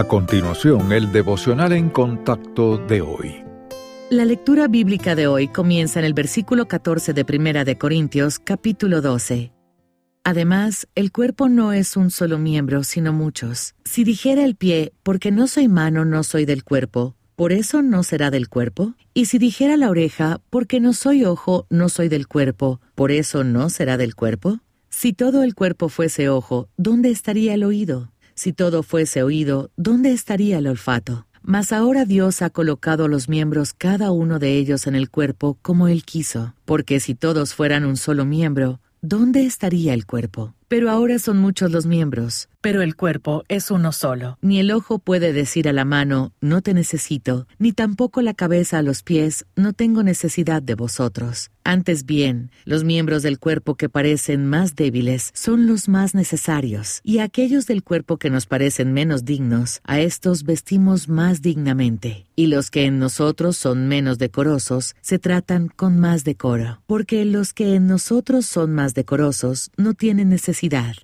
A continuación, el devocional en contacto de hoy. La lectura bíblica de hoy comienza en el versículo 14 de Primera de Corintios, capítulo 12. Además, el cuerpo no es un solo miembro, sino muchos. Si dijera el pie, porque no soy mano, no soy del cuerpo, ¿por eso no será del cuerpo? Y si dijera la oreja, porque no soy ojo, no soy del cuerpo, ¿por eso no será del cuerpo? Si todo el cuerpo fuese ojo, ¿dónde estaría el oído? Si todo fuese oído, ¿dónde estaría el olfato? Mas ahora Dios ha colocado los miembros cada uno de ellos en el cuerpo como Él quiso, porque si todos fueran un solo miembro, ¿dónde estaría el cuerpo? Pero ahora son muchos los miembros, pero el cuerpo es uno solo. Ni el ojo puede decir a la mano, no te necesito, ni tampoco la cabeza a los pies, no tengo necesidad de vosotros. Antes bien, los miembros del cuerpo que parecen más débiles son los más necesarios, y aquellos del cuerpo que nos parecen menos dignos, a estos vestimos más dignamente, y los que en nosotros son menos decorosos, se tratan con más decoro, porque los que en nosotros son más decorosos no tienen necesidad,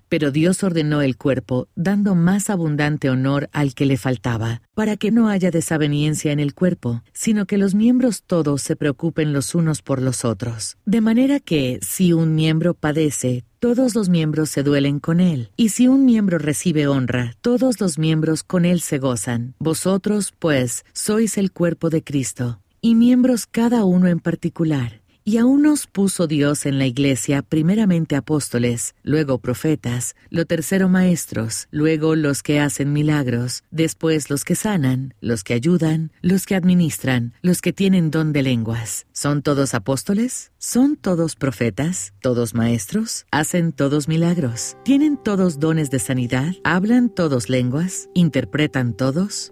pero Dios ordenó el cuerpo dando más abundante honor al que le faltaba, para que no haya desaveniencia en el cuerpo, sino que los miembros todos se preocupen los unos por los otros. De manera que, si un miembro padece, todos los miembros se duelen con él, y si un miembro recibe honra, todos los miembros con él se gozan. Vosotros, pues, sois el cuerpo de Cristo, y miembros cada uno en particular. Y aún nos puso Dios en la iglesia primeramente apóstoles, luego profetas, lo tercero maestros, luego los que hacen milagros, después los que sanan, los que ayudan, los que administran, los que tienen don de lenguas. ¿Son todos apóstoles? ¿Son todos profetas? ¿Todos maestros? ¿Hacen todos milagros? ¿Tienen todos dones de sanidad? ¿Hablan todos lenguas? ¿Interpretan todos?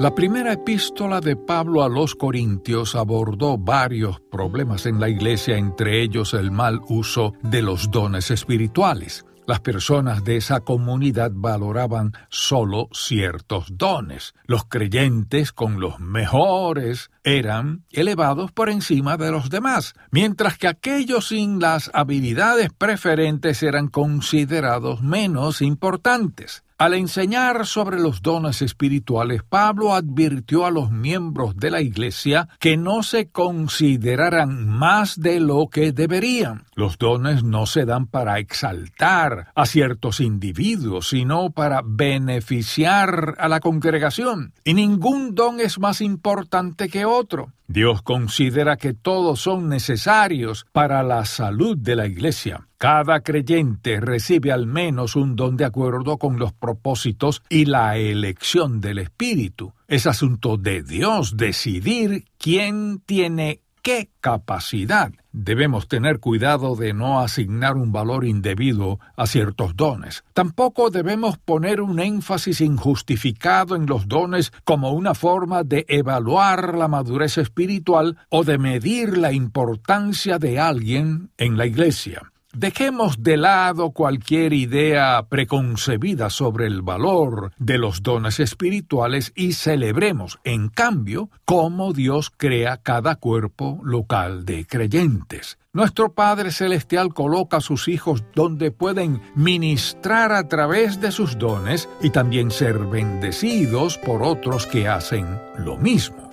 La primera epístola de Pablo a los Corintios abordó varios problemas en la iglesia, entre ellos el mal uso de los dones espirituales. Las personas de esa comunidad valoraban solo ciertos dones. Los creyentes con los mejores eran elevados por encima de los demás, mientras que aquellos sin las habilidades preferentes eran considerados menos importantes. Al enseñar sobre los dones espirituales, Pablo advirtió a los miembros de la Iglesia que no se consideraran más de lo que deberían. Los dones no se dan para exaltar a ciertos individuos, sino para beneficiar a la congregación. Y ningún don es más importante que otro. Dios considera que todos son necesarios para la salud de la Iglesia. Cada creyente recibe al menos un don de acuerdo con los propósitos y la elección del Espíritu. Es asunto de Dios decidir quién tiene qué capacidad. Debemos tener cuidado de no asignar un valor indebido a ciertos dones. Tampoco debemos poner un énfasis injustificado en los dones como una forma de evaluar la madurez espiritual o de medir la importancia de alguien en la Iglesia. Dejemos de lado cualquier idea preconcebida sobre el valor de los dones espirituales y celebremos, en cambio, cómo Dios crea cada cuerpo local de creyentes. Nuestro Padre Celestial coloca a sus hijos donde pueden ministrar a través de sus dones y también ser bendecidos por otros que hacen lo mismo.